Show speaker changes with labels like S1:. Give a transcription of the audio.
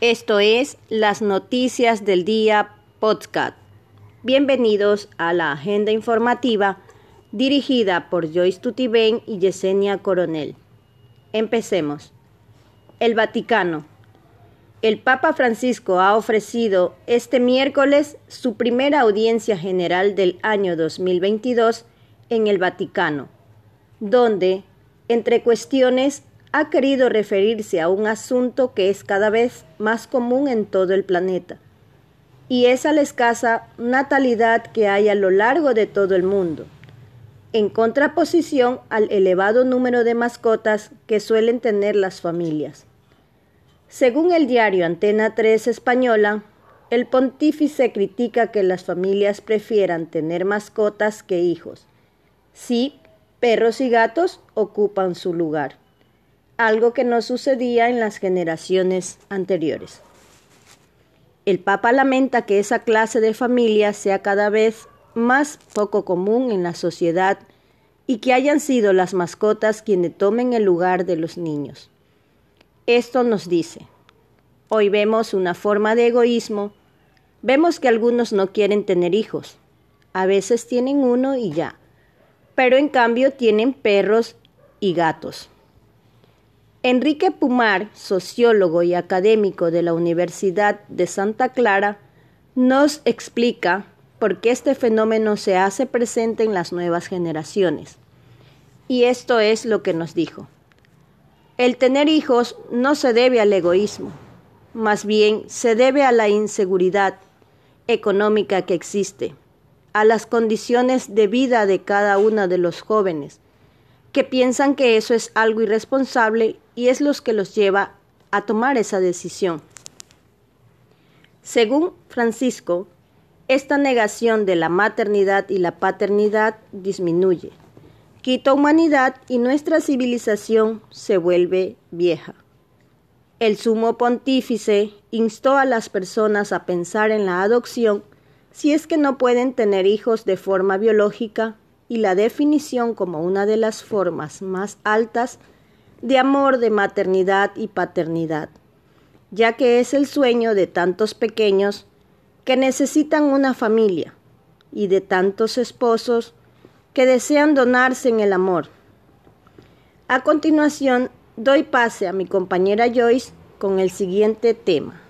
S1: Esto es las noticias del día podcast. Bienvenidos a la agenda informativa dirigida por Joyce Tutibén y Yesenia Coronel. Empecemos. El Vaticano. El Papa Francisco ha ofrecido este miércoles su primera audiencia general del año 2022 en el Vaticano, donde, entre cuestiones, ha querido referirse a un asunto que es cada vez más común en todo el planeta, y es a la escasa natalidad que hay a lo largo de todo el mundo, en contraposición al elevado número de mascotas que suelen tener las familias. Según el diario Antena 3 española, el pontífice critica que las familias prefieran tener mascotas que hijos. Sí, perros y gatos ocupan su lugar algo que no sucedía en las generaciones anteriores. El Papa lamenta que esa clase de familia sea cada vez más poco común en la sociedad y que hayan sido las mascotas quienes tomen el lugar de los niños. Esto nos dice, hoy vemos una forma de egoísmo, vemos que algunos no quieren tener hijos, a veces tienen uno y ya, pero en cambio tienen perros y gatos. Enrique Pumar, sociólogo y académico de la Universidad de Santa Clara, nos explica por qué este fenómeno se hace presente en las nuevas generaciones. Y esto es lo que nos dijo. El tener hijos no se debe al egoísmo, más bien se debe a la inseguridad económica que existe, a las condiciones de vida de cada uno de los jóvenes, que piensan que eso es algo irresponsable y es lo que los lleva a tomar esa decisión. Según Francisco, esta negación de la maternidad y la paternidad disminuye, quita humanidad y nuestra civilización se vuelve vieja. El sumo pontífice instó a las personas a pensar en la adopción si es que no pueden tener hijos de forma biológica y la definición como una de las formas más altas de amor de maternidad y paternidad, ya que es el sueño de tantos pequeños que necesitan una familia y de tantos esposos que desean donarse en el amor. A continuación, doy pase a mi compañera Joyce con el siguiente tema.